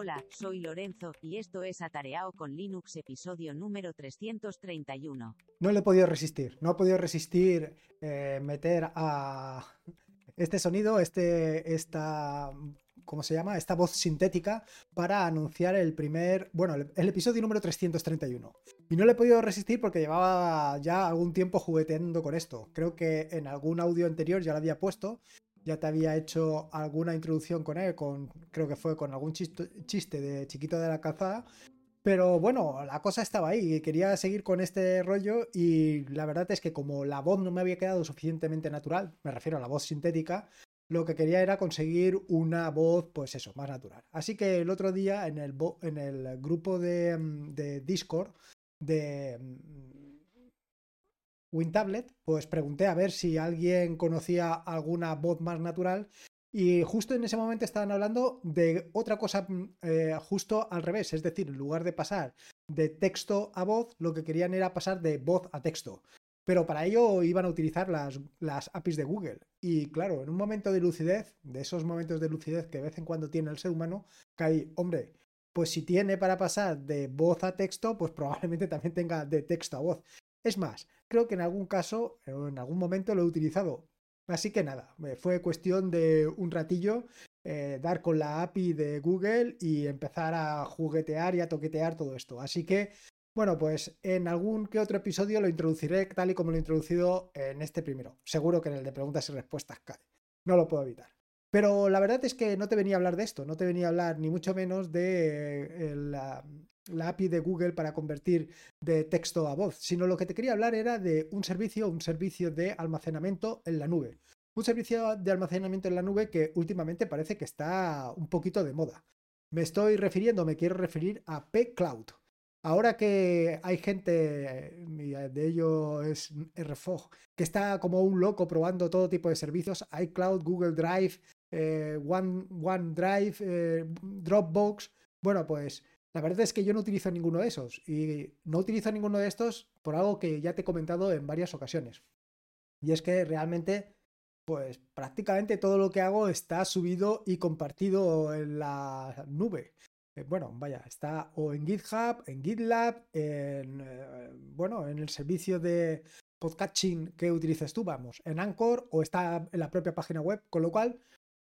Hola, soy Lorenzo, y esto es Atareao con Linux episodio número 331. No le he podido resistir, no he podido resistir eh, meter a este sonido, este, esta, ¿cómo se llama? Esta voz sintética para anunciar el primer, bueno, el, el episodio número 331. Y no le he podido resistir porque llevaba ya algún tiempo jugueteando con esto. Creo que en algún audio anterior ya lo había puesto ya te había hecho alguna introducción con él, con, creo que fue con algún chiste, de Chiquito de la Calzada. Pero bueno, la cosa estaba ahí quería seguir con este rollo y la verdad es que como la voz no me había quedado suficientemente natural, me refiero a la voz sintética, lo que quería era conseguir una voz, pues eso, más natural. Así que el otro día en el, en el grupo de, de Discord de WinTablet, pues pregunté a ver si alguien conocía alguna voz más natural y justo en ese momento estaban hablando de otra cosa mm, eh, justo al revés, es decir, en lugar de pasar de texto a voz, lo que querían era pasar de voz a texto. Pero para ello iban a utilizar las, las APIs de Google. Y claro, en un momento de lucidez, de esos momentos de lucidez que de vez en cuando tiene el ser humano, caí, hombre, pues si tiene para pasar de voz a texto, pues probablemente también tenga de texto a voz. Es más, creo que en algún caso, en algún momento lo he utilizado. Así que nada, fue cuestión de un ratillo eh, dar con la API de Google y empezar a juguetear y a toquetear todo esto. Así que, bueno, pues en algún que otro episodio lo introduciré tal y como lo he introducido en este primero. Seguro que en el de preguntas y respuestas cae. No lo puedo evitar. Pero la verdad es que no te venía a hablar de esto, no te venía a hablar ni mucho menos de eh, la, la API de Google para convertir de texto a voz, sino lo que te quería hablar era de un servicio, un servicio de almacenamiento en la nube. Un servicio de almacenamiento en la nube que últimamente parece que está un poquito de moda. Me estoy refiriendo, me quiero referir a P-Cloud. Ahora que hay gente, de ello es RFOG, que está como un loco probando todo tipo de servicios, iCloud, Google Drive, eh, One, OneDrive, eh, Dropbox, bueno, pues la verdad es que yo no utilizo ninguno de esos y no utilizo ninguno de estos por algo que ya te he comentado en varias ocasiones. Y es que realmente, pues prácticamente todo lo que hago está subido y compartido en la nube. Eh, bueno, vaya, está o en GitHub, en GitLab, en, eh, bueno, en el servicio de podcasting que utilizas tú, vamos, en Anchor o está en la propia página web, con lo cual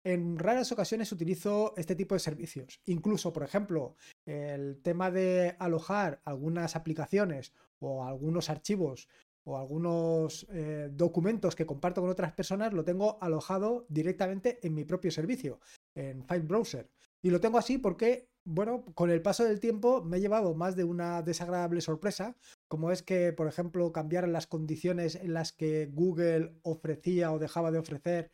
en raras ocasiones utilizo este tipo de servicios. Incluso, por ejemplo, el tema de alojar algunas aplicaciones o algunos archivos o algunos eh, documentos que comparto con otras personas lo tengo alojado directamente en mi propio servicio, en File Browser. Y lo tengo así porque, bueno, con el paso del tiempo me he llevado más de una desagradable sorpresa, como es que, por ejemplo, cambiar las condiciones en las que Google ofrecía o dejaba de ofrecer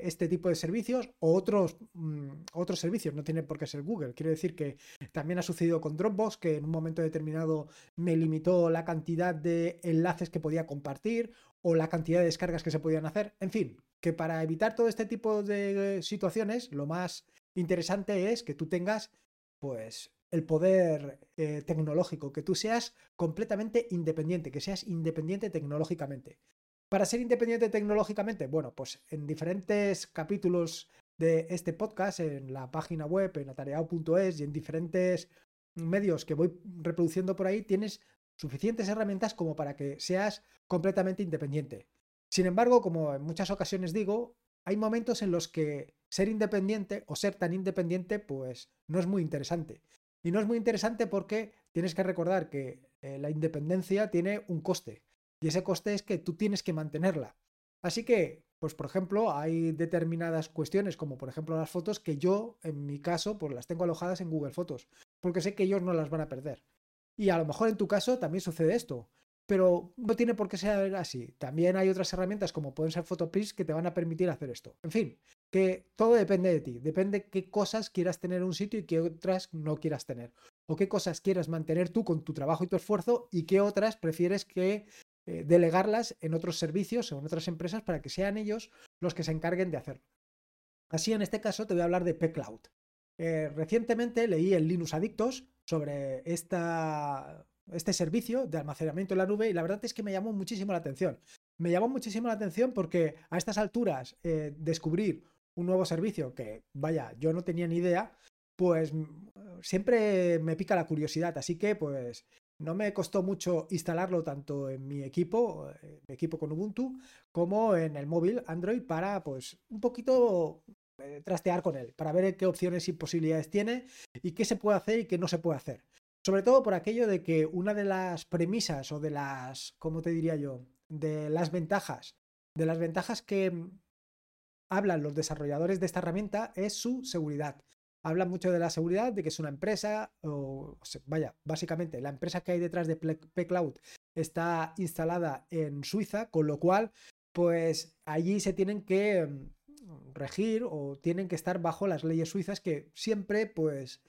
este tipo de servicios o otros, mm, otros servicios, no tiene por qué ser Google. Quiero decir que también ha sucedido con Dropbox, que en un momento determinado me limitó la cantidad de enlaces que podía compartir o la cantidad de descargas que se podían hacer. En fin, que para evitar todo este tipo de situaciones, lo más interesante es que tú tengas, pues, el poder eh, tecnológico, que tú seas completamente independiente, que seas independiente tecnológicamente. Para ser independiente tecnológicamente, bueno, pues en diferentes capítulos de este podcast, en la página web, en atareado.es y en diferentes medios que voy reproduciendo por ahí, tienes suficientes herramientas como para que seas completamente independiente. Sin embargo, como en muchas ocasiones digo, hay momentos en los que ser independiente o ser tan independiente, pues no es muy interesante. Y no es muy interesante porque tienes que recordar que eh, la independencia tiene un coste. Y ese coste es que tú tienes que mantenerla. Así que, pues por ejemplo, hay determinadas cuestiones, como por ejemplo las fotos, que yo, en mi caso, pues las tengo alojadas en Google Fotos, porque sé que ellos no las van a perder. Y a lo mejor en tu caso también sucede esto, pero no tiene por qué ser así. También hay otras herramientas como pueden ser Photopris que te van a permitir hacer esto. En fin, que todo depende de ti, depende qué cosas quieras tener en un sitio y qué otras no quieras tener. O qué cosas quieras mantener tú con tu trabajo y tu esfuerzo y qué otras prefieres que eh, delegarlas en otros servicios o en otras empresas para que sean ellos los que se encarguen de hacerlo. Así, en este caso, te voy a hablar de pCloud. Eh, recientemente leí en Linux Adictos sobre esta, este servicio de almacenamiento en la nube y la verdad es que me llamó muchísimo la atención. Me llamó muchísimo la atención porque a estas alturas eh, descubrir un nuevo servicio que, vaya, yo no tenía ni idea, pues siempre me pica la curiosidad, así que pues no me costó mucho instalarlo tanto en mi equipo, eh, mi equipo con Ubuntu, como en el móvil Android para pues un poquito eh, trastear con él, para ver qué opciones y posibilidades tiene y qué se puede hacer y qué no se puede hacer. Sobre todo por aquello de que una de las premisas o de las, ¿cómo te diría yo? De las ventajas, de las ventajas que mm, hablan los desarrolladores de esta herramienta es su seguridad. Hablan mucho de la seguridad, de que es una empresa, o vaya, básicamente la empresa que hay detrás de P-Cloud está instalada en Suiza, con lo cual, pues allí se tienen que mm, regir o tienen que estar bajo las leyes suizas que siempre, pues,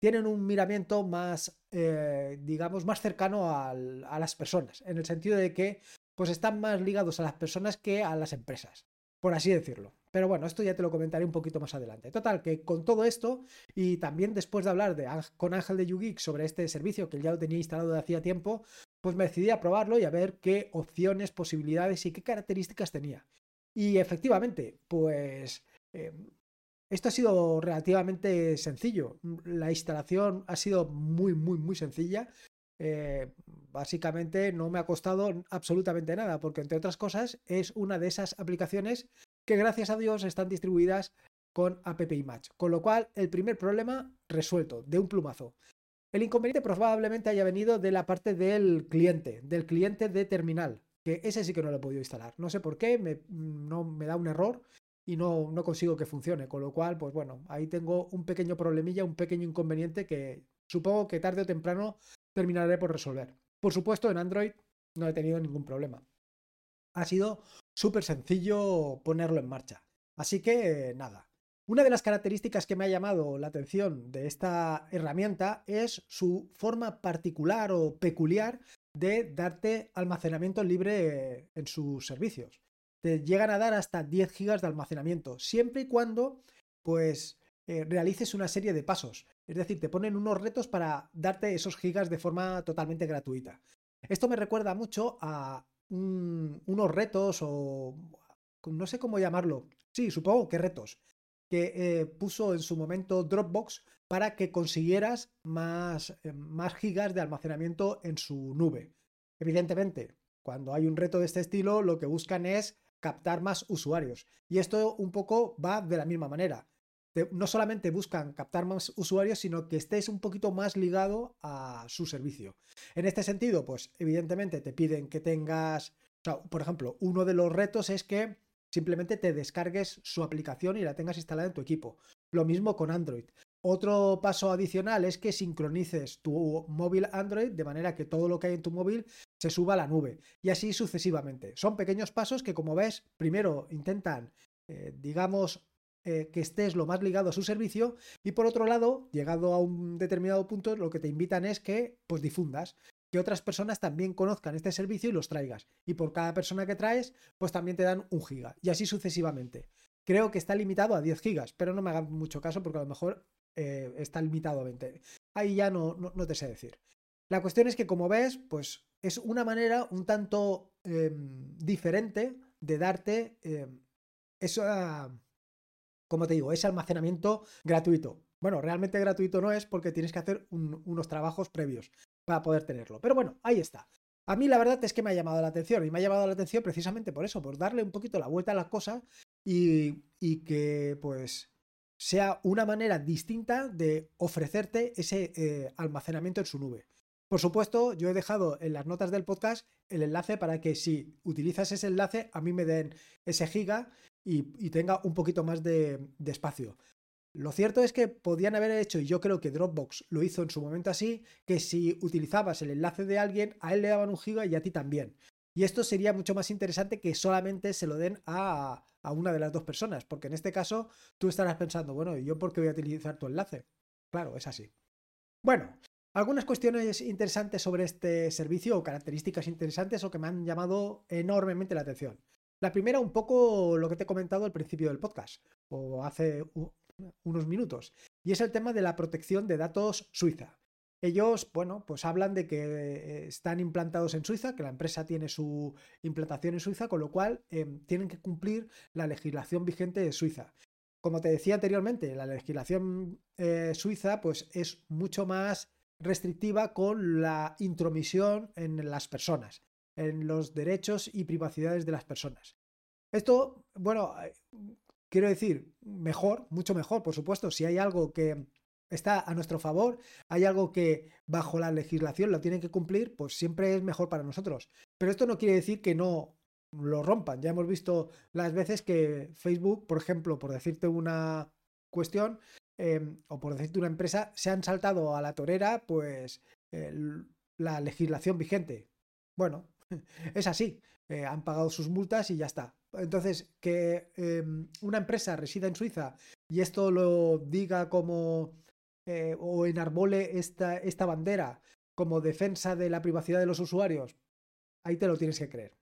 tienen un miramiento más, eh, digamos, más cercano a las personas, en el sentido de que pues están más ligados a las personas que a las empresas, por así decirlo. Pero bueno, esto ya te lo comentaré un poquito más adelante. Total, que con todo esto, y también después de hablar de, con Ángel de YouGeek sobre este servicio que ya lo tenía instalado de hacía tiempo, pues me decidí a probarlo y a ver qué opciones, posibilidades y qué características tenía. Y efectivamente, pues eh, esto ha sido relativamente sencillo. La instalación ha sido muy, muy, muy sencilla. Eh, básicamente no me ha costado absolutamente nada, porque entre otras cosas es una de esas aplicaciones que gracias a Dios están distribuidas con App Match. Con lo cual, el primer problema resuelto, de un plumazo. El inconveniente probablemente haya venido de la parte del cliente, del cliente de terminal, que ese sí que no lo he podido instalar. No sé por qué, me, no, me da un error y no, no consigo que funcione. Con lo cual, pues bueno, ahí tengo un pequeño problemilla, un pequeño inconveniente que supongo que tarde o temprano terminaré por resolver. Por supuesto, en Android no he tenido ningún problema. Ha sido súper sencillo ponerlo en marcha. Así que nada. Una de las características que me ha llamado la atención de esta herramienta es su forma particular o peculiar de darte almacenamiento libre en sus servicios te llegan a dar hasta 10 gigas de almacenamiento, siempre y cuando pues eh, realices una serie de pasos. Es decir, te ponen unos retos para darte esos gigas de forma totalmente gratuita. Esto me recuerda mucho a unos retos o no sé cómo llamarlo. Sí, supongo que retos que eh, puso en su momento Dropbox para que consiguieras más, eh, más gigas de almacenamiento en su nube. Evidentemente, cuando hay un reto de este estilo, lo que buscan es captar más usuarios. Y esto un poco va de la misma manera. No solamente buscan captar más usuarios, sino que estés un poquito más ligado a su servicio. En este sentido, pues evidentemente te piden que tengas, por ejemplo, uno de los retos es que simplemente te descargues su aplicación y la tengas instalada en tu equipo. Lo mismo con Android. Otro paso adicional es que sincronices tu móvil Android de manera que todo lo que hay en tu móvil se suba a la nube y así sucesivamente. Son pequeños pasos que como ves, primero intentan, eh, digamos, eh, que estés lo más ligado a su servicio y por otro lado, llegado a un determinado punto, lo que te invitan es que pues difundas, que otras personas también conozcan este servicio y los traigas. Y por cada persona que traes, pues también te dan un giga y así sucesivamente. Creo que está limitado a 10 gigas, pero no me hagan mucho caso porque a lo mejor eh, está limitado a 20. Ahí ya no, no, te sé decir. La cuestión es que, como ves, pues es una manera un tanto em, diferente de darte eh, esa, como te digo, ese almacenamiento gratuito. Bueno, realmente gratuito no es porque tienes que hacer unos trabajos previos para poder tenerlo. Pero bueno, ahí está. A mí la verdad es que me ha llamado la atención y me ha llamado la atención precisamente por eso, por darle un poquito la vuelta a la cosa y, y que pues sea una manera distinta de ofrecerte ese eh, almacenamiento en su nube. Por supuesto, yo he dejado en las notas del podcast el enlace para que si utilizas ese enlace, a mí me den ese giga y, tenga un poquito más de, espacio. Lo cierto es que podían haber hecho, y yo creo que Dropbox lo hizo en su momento así, que si utilizabas el enlace de alguien, a él le daban un giga y a ti también. Y esto sería mucho más interesante que solamente se lo den a, a una de las dos personas, porque en este caso tú estarás pensando, bueno, ¿y yo por qué voy a utilizar tu enlace? Claro, es así. Bueno, algunas cuestiones interesantes sobre este servicio o características interesantes o que me han llamado enormemente la atención. La primera, un poco lo que te he comentado al principio del podcast, o hace unos minutos, y es el tema de la protección de datos suiza. Ellos, bueno, pues hablan de que están implantados en Suiza, que la empresa tiene su implantación en Suiza, con lo cual em, tienen que cumplir la legislación vigente de Suiza. como te decía anteriormente, la legislación eh, suiza pues, es mucho más restrictiva con la intromisión en las personas, en los derechos y privacidades de las personas. Esto, bueno, eh, quiero decir, mejor, mucho mejor, por supuesto, si hay algo que está a nuestro favor, hay algo que bajo la legislación lo tienen que cumplir, pues siempre es mejor para nosotros. Pero esto no quiere decir que no lo rompan. Ya hemos visto las veces que Facebook, por ejemplo, por decirte una cuestión, em, o por decirte una empresa, se han saltado a la torera, pues, la legislación vigente. Bueno, es así. Eh, han pagado sus multas y ya está. Entonces, que em, una empresa resida en Suiza y esto lo diga como eh, o enarbole esta, esta bandera como defensa de la privacidad de los usuarios, ahí te lo tienes que creer.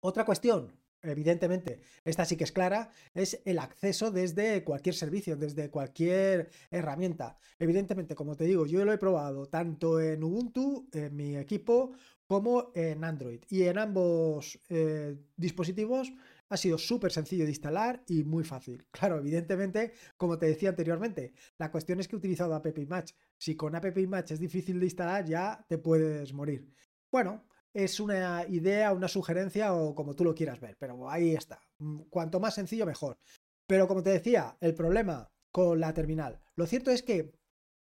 Otra cuestión, evidentemente, esta sí que es clara, es el acceso desde cualquier servicio, desde cualquier herramienta. Evidentemente, como te digo, yo lo he probado tanto en Ubuntu, en mi equipo, como en Android. Y en ambos eh, dispositivos ha sido súper sencillo de instalar y muy fácil. Claro, evidentemente, como te decía anteriormente, la cuestión es que he utilizado App Match. Si con App Match es difícil de instalar, ya te puedes morir. Bueno, es una idea, una sugerencia o como tú lo quieras ver, pero ahí está. Mm, cuanto más sencillo, mejor. Pero como te decía, el problema con la terminal. Lo cierto es que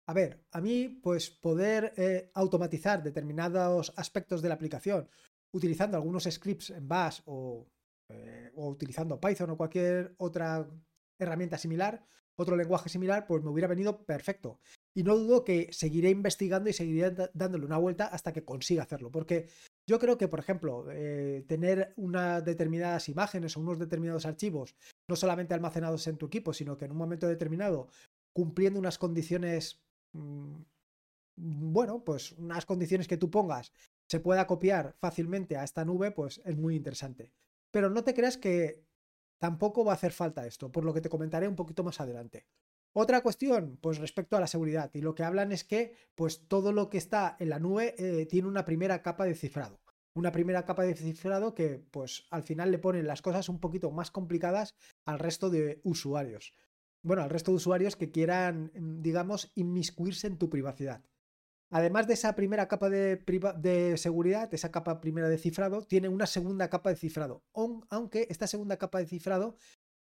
a ver, a mí, pues poder eh, automatizar determinados aspectos de la aplicación utilizando algunos scripts en Bash o, eh, o, utilizando Python o cualquier otra herramienta similar, otro lenguaje similar, pues me hubiera venido perfecto. Y no dudo que seguiré investigando y seguiré dándole una vuelta hasta que consiga hacerlo. Porque yo creo que, por ejemplo, eh, tener unas determinadas imágenes o unos determinados archivos, no solamente almacenados en tu equipo, sino que en un momento determinado, cumpliendo unas condiciones bueno, pues unas condiciones que tú pongas se pueda copiar fácilmente a esta nube, pues es muy interesante. Pero no te creas que tampoco va a hacer falta esto, por lo que te comentaré un poquito más adelante. Otra cuestión, pues respecto a la seguridad, y lo que hablan es que pues todo lo que está en la nube eh, tiene una primera capa de cifrado. Una primera capa de cifrado que pues al final le ponen las cosas un poquito más complicadas al resto de usuarios bueno, al resto de usuarios que quieran, mm, digamos, inmiscuirse en tu privacidad. Además de esa primera capa de, de, seguridad, esa capa primera de cifrado, tiene una segunda capa de cifrado. Aunque esta segunda capa de cifrado,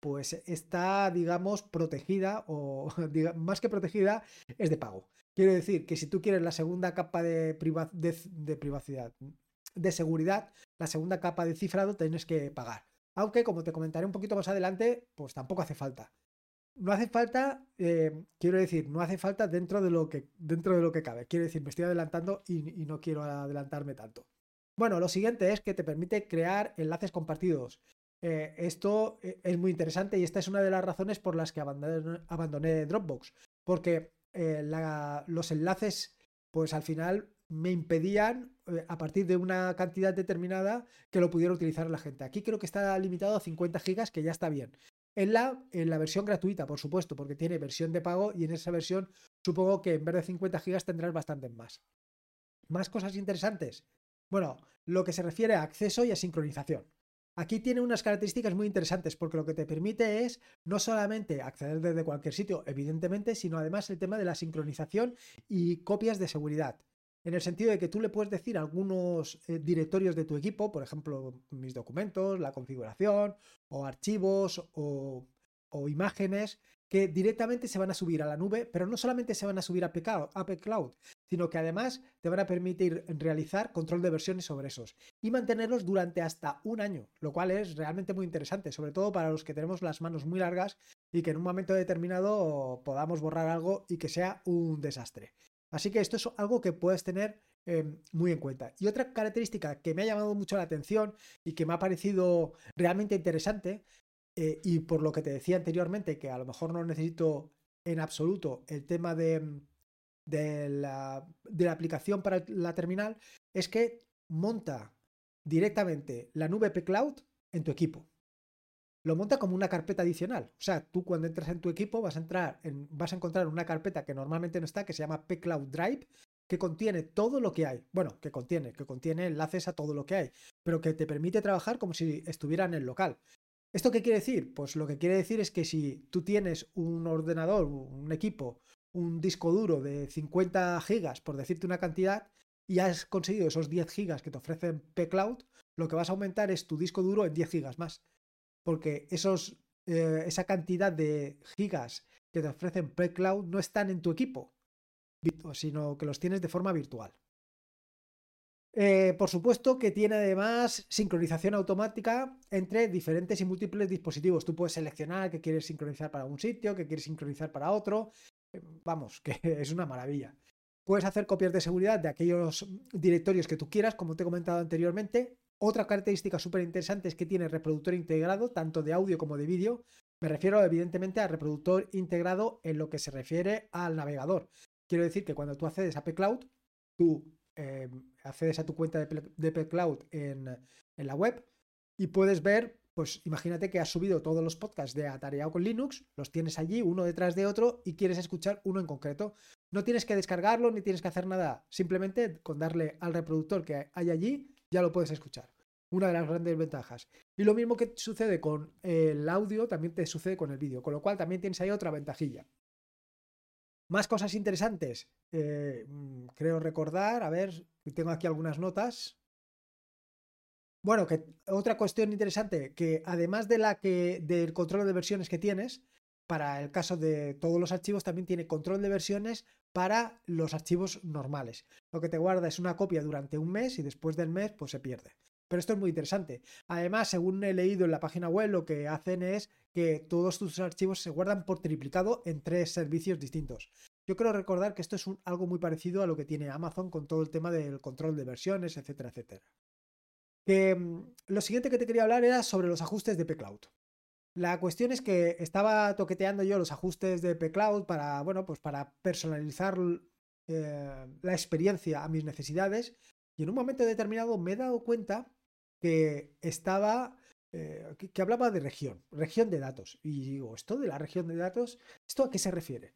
pues está, digamos, protegida o más que protegida, es de pago. Quiero decir que si tú quieres la segunda capa de, de privacidad, de seguridad, la segunda capa de cifrado tienes que pagar. Aunque, como te comentaré un poquito más adelante, pues tampoco hace falta no hace falta, eh, quiero decir, no hace falta dentro de lo que, dentro de lo que cabe. Quiero decir, me estoy adelantando y, no quiero adelantarme tanto. Bueno, lo siguiente es que te permite crear enlaces compartidos. Eh, esto eh, es muy interesante y esta es una de las razones por las que abandoné, Dropbox. Porque los enlaces, pues al final me impedían, a partir de una cantidad determinada, que lo pudiera utilizar la gente. Aquí creo que está limitado a 50 gigas, que ya está bien. En la, en la versión gratuita, por supuesto, porque tiene versión de pago y en esa versión supongo que en vez de 50 gigas tendrás bastante más. Más cosas interesantes. Bueno, lo que se refiere a acceso y a sincronización. Aquí tiene unas características muy interesantes porque lo que te permite es no solamente acceder desde cualquier sitio, evidentemente, sino además el tema de la sincronización y copias de seguridad en el sentido de que tú le puedes decir algunos eh, directorios de tu equipo, por ejemplo, mis documentos, la configuración, o archivos, o, imágenes, que directamente se van a subir a la nube, pero no solamente se van a subir a App Cloud, sino que además te van a permitir realizar control de versiones sobre esos y mantenerlos durante hasta un año, lo cual es realmente muy interesante, sobre todo para los que tenemos las manos muy largas y que en un momento determinado podamos borrar algo y que sea un desastre. Así que esto es algo que puedes tener em, muy en cuenta. Y otra característica que me ha llamado mucho la atención y que me ha parecido realmente interesante, eh, y por lo que te decía anteriormente, que a lo mejor no necesito en absoluto el tema de, de, la, de la aplicación para la terminal, es que monta directamente la nube P-Cloud en tu equipo lo monta como una carpeta adicional. O sea, tú cuando entras en tu equipo vas a entrar en, vas a encontrar una carpeta que normalmente no está, que se llama pCloud Drive, que contiene todo lo que hay. Bueno, que contiene, que contiene enlaces a todo lo que hay, pero que te permite trabajar como si estuviera en el local. ¿Esto qué quiere decir? Pues lo que quiere decir es que si tú tienes un ordenador, un equipo, un disco duro de 50 gigas, por decirte una cantidad, y has conseguido esos 10 gigas que te ofrecen P-Cloud, lo que vas a aumentar es tu disco duro en 10 gigas más. Porque esos, eh, esa cantidad de gigas que te ofrecen P-Cloud no están en tu equipo, sino que los tienes de forma virtual. Eh, por supuesto que tiene además sincronización automática entre diferentes y múltiples dispositivos. Tú puedes seleccionar que quieres sincronizar para un sitio, que quieres sincronizar para otro. Eh, vamos, que es una maravilla. Puedes hacer copias de seguridad de aquellos directorios que tú quieras, como te he comentado anteriormente. Otra característica súper interesante es que tiene reproductor integrado, tanto de audio como de vídeo. Me refiero evidentemente al reproductor integrado en lo que se refiere al navegador. Quiero decir que cuando tú accedes a P-Cloud, tú eh, accedes a tu cuenta de, P-Cloud en, en, la web y puedes ver, pues imagínate que has subido todos los podcasts de Atareado con Linux, los tienes allí uno detrás de otro y quieres escuchar uno en concreto. No tienes que descargarlo ni tienes que hacer nada, simplemente con darle al reproductor que hay allí ya lo puedes escuchar. Una de las grandes ventajas. Y lo mismo que sucede con el audio, también te sucede con el vídeo, con lo cual también tienes ahí otra ventajilla. Más cosas interesantes. Eh, mm, creo recordar, a ver, tengo aquí algunas notas. Bueno, que otra cuestión interesante, que además de la que del control de versiones que tienes, para el caso de todos los archivos también tiene control de versiones para los archivos normales. Lo que te guarda es una copia durante un mes y después del mes pues se pierde. Pero esto es muy interesante. Además, según he leído en la página web, lo que hacen es que todos tus archivos se guardan por triplicado en tres servicios distintos. Yo quiero recordar que esto es algo muy parecido a lo que tiene Amazon con todo el tema del control de versiones, etcétera, etcétera. Mm, lo siguiente que te quería hablar era sobre los ajustes de pCloud. La cuestión es que estaba toqueteando yo los ajustes de pCloud para, bueno, pues para personalizar eh, la experiencia a mis necesidades y en un momento determinado me he dado cuenta que estaba, eh, que, hablaba de región, región de datos. Y digo, ¿esto de la región de datos? ¿Esto a qué se refiere?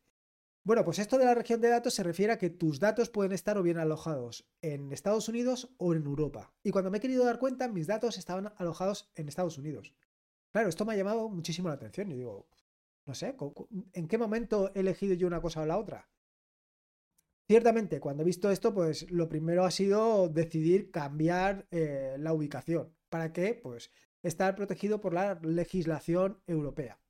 Bueno, pues esto de la región de datos se refiere a que tus datos pueden estar o bien alojados en Estados Unidos o en Europa. Y cuando me he querido dar cuenta, mis datos estaban alojados en Estados Unidos. Claro, esto me ha llamado muchísimo la atención y digo, no sé, ¿en qué momento he elegido yo una cosa o la otra? Ciertamente, cuando he visto esto, pues lo primero ha sido decidir cambiar eh, la ubicación. ¿Para qué? Pues estar protegido por la legislación europea.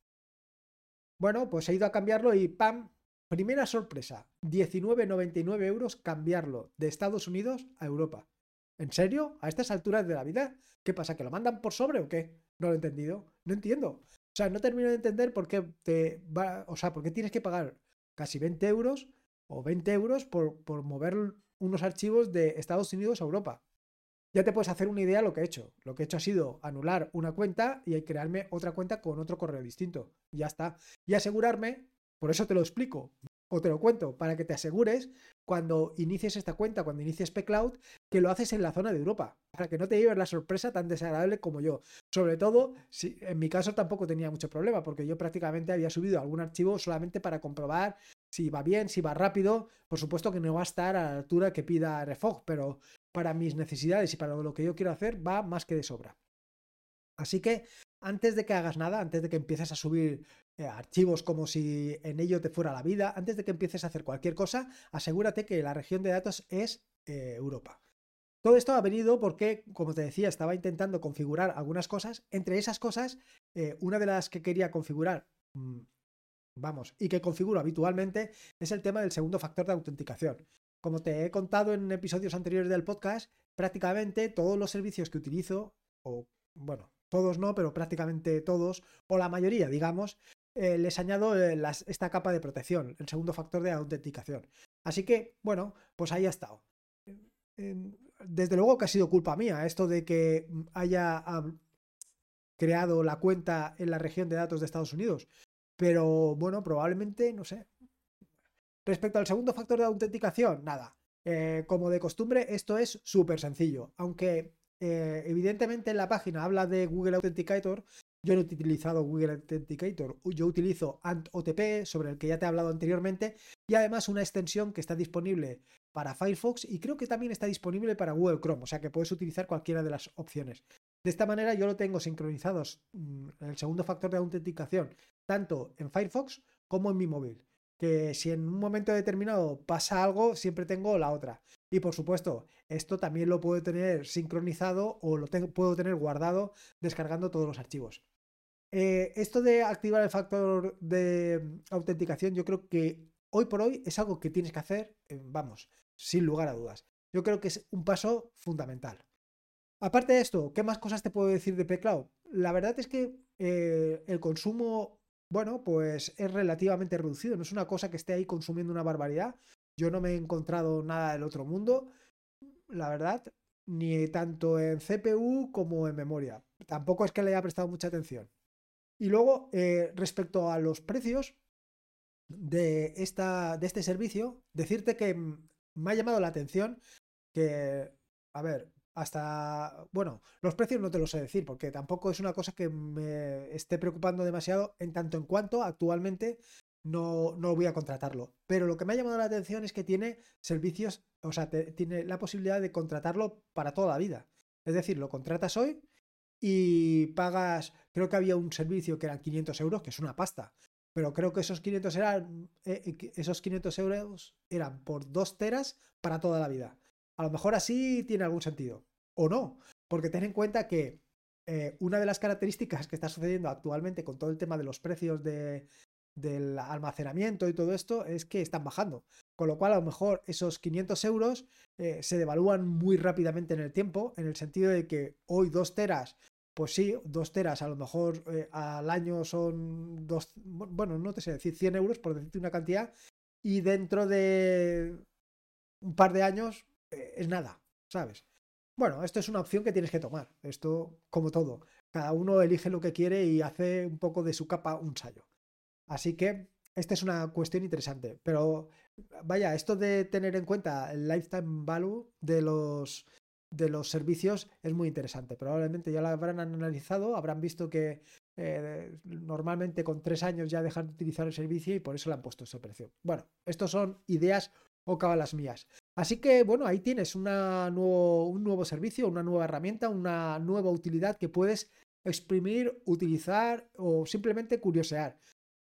Bueno, pues he ido a cambiarlo y ¡pam! Primera sorpresa, 19,99 euros cambiarlo de Estados Unidos a Europa. ¿En serio? ¿A estas alturas de la vida? ¿Qué pasa? ¿Que lo mandan por sobre o qué? No lo he entendido. No entiendo. O sea, no termino de entender por qué te va, o sea, por qué tienes que pagar casi 20 euros o 20 euros por, por mover unos archivos de Estados Unidos a Europa. Ya te puedes hacer una idea de lo que he hecho. Lo que he hecho ha sido anular una cuenta y crearme otra cuenta con otro correo distinto. Ya está. Y asegurarme, por eso te lo explico, o te lo cuento, para que te asegures cuando inicies esta cuenta, cuando inicies pCloud, que lo haces en la zona de Europa, para que no te lleves la sorpresa tan desagradable como yo. Sobre todo, si en mi caso tampoco tenía mucho problema, porque yo prácticamente había subido algún archivo solamente para comprobar si va bien, si va rápido. Por supuesto que no va a estar a la altura que pida Refog, pero para mis necesidades y para lo que yo quiero hacer va más que de sobra. Así que antes de que hagas nada, antes de que empieces a subir archivos como si en ello te fuera la vida, antes de que empieces a hacer cualquier cosa, asegúrate que la región de datos es eh, Europa. Todo esto ha venido porque, como te decía, estaba intentando configurar algunas cosas. Entre esas cosas, eh, una de las que quería configurar mm, vamos, y que configuro habitualmente, es el tema del segundo factor de autenticación. Como te he contado en episodios anteriores del podcast, prácticamente todos los servicios que utilizo, o bueno, todos no, pero prácticamente todos, o la mayoría, digamos, eh, les añado eh, esta capa de protección, el segundo factor de autenticación. Así que, bueno, pues ahí ha estado. Desde luego que ha sido culpa mía esto de que haya creado la cuenta en la región de datos de Estados Unidos. Pero bueno, probablemente, no sé. Respecto al segundo factor de autenticación, nada. Eh, como de costumbre, esto es súper sencillo. Aunque eh, evidentemente en la página habla de Google Authenticator, Yo no he utilizado Google Authenticator, yo utilizo AntOTP, sobre el que ya te he hablado anteriormente, y además una extensión que está disponible para Firefox y creo que también está disponible para Google Chrome, o sea que puedes utilizar cualquiera de las opciones. De esta manera yo lo tengo sincronizados, mm, el segundo factor de autenticación, tanto en Firefox como en mi móvil. Que si en un momento determinado pasa algo, siempre tengo la otra. Y por supuesto, esto también lo puedo tener sincronizado o lo puedo tener guardado descargando todos los archivos. Eh, esto de activar el factor de autenticación, yo creo que hoy por hoy es algo que tienes que hacer, eh, vamos, sin lugar a dudas. Yo creo que es un paso fundamental. Aparte de esto, ¿qué más cosas te puedo decir de pCloud? La verdad es que eh, el consumo, bueno, pues es relativamente reducido. No es una cosa que esté ahí consumiendo una barbaridad. Yo no me he encontrado nada del otro mundo, la verdad, ni tanto en CPU como en memoria. Tampoco es que le haya prestado mucha atención. Y luego, eh, respecto a los precios de, esta, de este servicio, decirte que me ha llamado la atención que, a ver, hasta, bueno, los precios no te los sé decir porque tampoco es una cosa que me esté preocupando demasiado en tanto en cuanto actualmente no, no voy a contratarlo. Pero lo que me ha llamado la atención es que tiene servicios, o sea, tiene la posibilidad de contratarlo para toda la vida. Es decir, lo contratas hoy y pagas, creo que había un servicio que eran 500 euros, que es una pasta, pero creo que esos 500, eran, eh, eh, esos 500 euros eran por dos teras para toda la vida. A lo mejor así tiene algún sentido, o no, porque ten en cuenta que eh, una de las características que está sucediendo actualmente con todo el tema de los precios de, del almacenamiento y todo esto es que están bajando. Con lo cual, a lo mejor esos 500 euros se devalúan muy rápidamente en el tiempo, en el sentido de que hoy dos teras pues sí, dos teras a lo mejor eh, al año son dos, bueno, no te sé decir 100 euros por decirte una cantidad, y dentro de un par de años eh, es nada, ¿sabes? Bueno, esto es una opción que tienes que tomar, esto como todo, cada uno elige lo que quiere y hace un poco de su capa un sallo. Así que esta es una cuestión interesante, pero vaya, esto de tener en cuenta el lifetime value de los de los servicios es muy interesante. Probablemente ya lo habrán analizado, habrán visto que eh, normalmente con tres años ya dejan de utilizar el servicio y por eso le han puesto ese precio. Bueno, estos son ideas o cabalas mías. Así que bueno, ahí tienes nuevo, un nuevo servicio, una nueva herramienta, una nueva utilidad que puedes exprimir, utilizar o simplemente curiosear.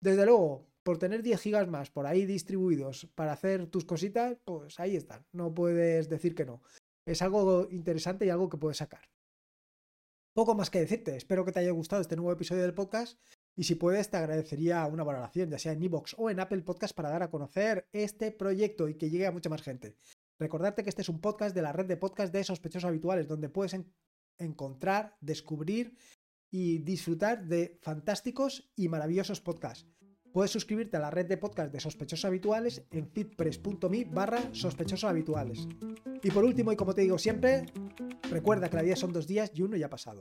Desde luego, por tener 10 gigas más por ahí distribuidos para hacer tus cositas, pues ahí están. No puedes decir que no es algo interesante y algo que puedes sacar. Poco más que decirte, espero que te haya gustado este nuevo episodio del podcast y si puedes te agradecería una valoración, ya sea en iVoox o en Apple Podcast para dar a conocer este proyecto y que llegue a mucha más gente. Recordarte que este es un podcast de la red de podcast de sospechosos habituales, donde puedes encontrar, descubrir y disfrutar de fantásticos y maravillosos podcasts. Puedes suscribirte a la red de podcast de sospechosos habituales en fitpress.me barra sospechosos habituales. Y por último, y como te digo siempre, recuerda que la vida son dos días y uno ya ha pasado.